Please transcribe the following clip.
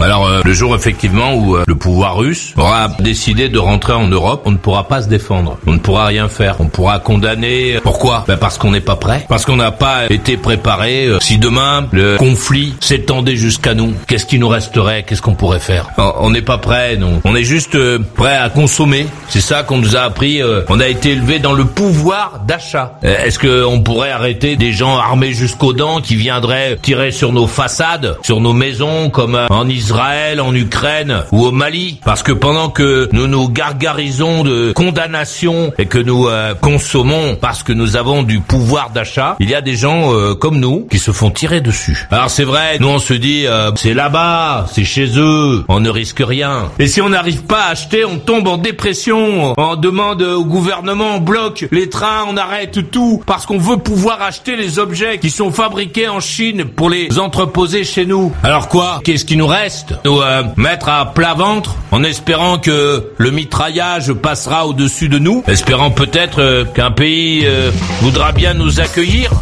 Alors euh, le jour effectivement où euh, le pouvoir russe aura décidé de rentrer en Europe, on ne pourra pas se défendre, on ne pourra rien faire, on pourra condamner. Pourquoi? Ben Parce qu'on n'est pas prêt, parce qu'on n'a pas été préparé. Euh, Si demain le conflit s'étendait jusqu'à nous, qu'est-ce qui nous resterait? Qu'est-ce qu'on pourrait faire? On n'est pas prêt, non. On est juste euh, prêt à consommer. C'est ça qu'on nous a appris. euh, on a été élevé dans le pouvoir d'achat. Euh, Est-ce qu'on pourrait arrêter des gens armés jusqu'aux dents qui viendraient tirer sur nos façades, sur nos maisons, comme euh, en Israël, en Ukraine ou au Mali Parce que pendant que nous nous gargarisons de condamnation et que nous euh, consommons parce que nous avons du pouvoir d'achat, il y a des gens euh, comme nous qui se font tirer dessus. Alors c'est vrai, nous on se dit euh, c'est là-bas, c'est chez eux, on ne risque rien. Et si on n'arrive pas à acheter, on tombe en dépression, on demande au gouvernement, on bloque les trains, on arrête tout parce qu'on veut pouvoir acheter les objets qui sont fabriqués en Chine pour les entreposer chez nous. Alors quoi? Qu'est-ce qui nous reste? Nous euh, mettre à plat ventre en espérant que le mitraillage passera au-dessus de nous, espérant peut-être euh, qu'un pays euh, voudra bien nous accueillir